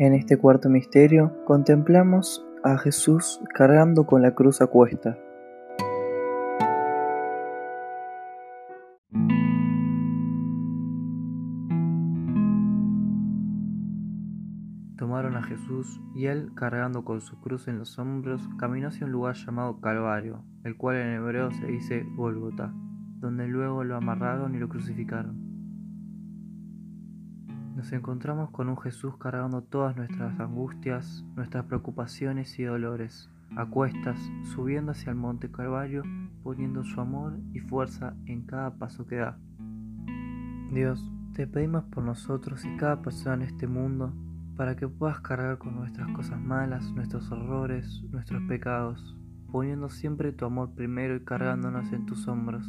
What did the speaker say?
En este cuarto misterio contemplamos a Jesús cargando con la cruz a cuesta. Tomaron a Jesús y él, cargando con su cruz en los hombros, caminó hacia un lugar llamado Calvario, el cual en hebreo se dice Gólgota, donde luego lo amarraron y lo crucificaron. Nos encontramos con un Jesús cargando todas nuestras angustias, nuestras preocupaciones y dolores, a cuestas, subiendo hacia el monte Calvario, poniendo su amor y fuerza en cada paso que da. Dios, te pedimos por nosotros y cada persona en este mundo, para que puedas cargar con nuestras cosas malas, nuestros horrores, nuestros pecados, poniendo siempre tu amor primero y cargándonos en tus hombros.